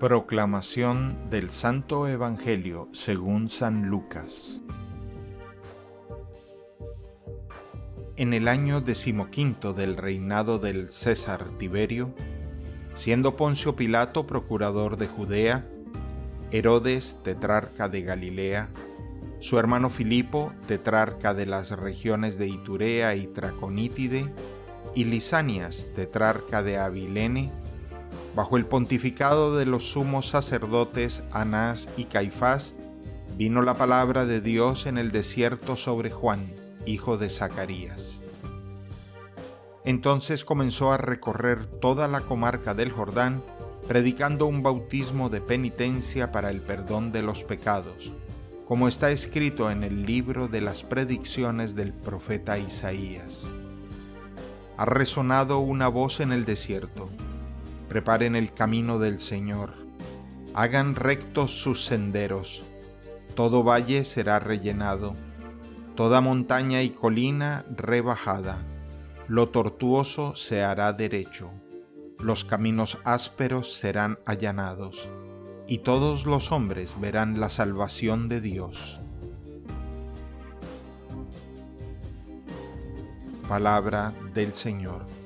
Proclamación del Santo Evangelio según San Lucas. En el año decimoquinto del reinado del César Tiberio, siendo Poncio Pilato procurador de Judea, Herodes tetrarca de Galilea, su hermano Filipo tetrarca de las regiones de Iturea y Traconítide, y Lisanias tetrarca de Abilene, Bajo el pontificado de los sumos sacerdotes Anás y Caifás, vino la palabra de Dios en el desierto sobre Juan, hijo de Zacarías. Entonces comenzó a recorrer toda la comarca del Jordán, predicando un bautismo de penitencia para el perdón de los pecados, como está escrito en el libro de las predicciones del profeta Isaías. Ha resonado una voz en el desierto preparen el camino del Señor, hagan rectos sus senderos, todo valle será rellenado, toda montaña y colina rebajada, lo tortuoso se hará derecho, los caminos ásperos serán allanados, y todos los hombres verán la salvación de Dios. Palabra del Señor.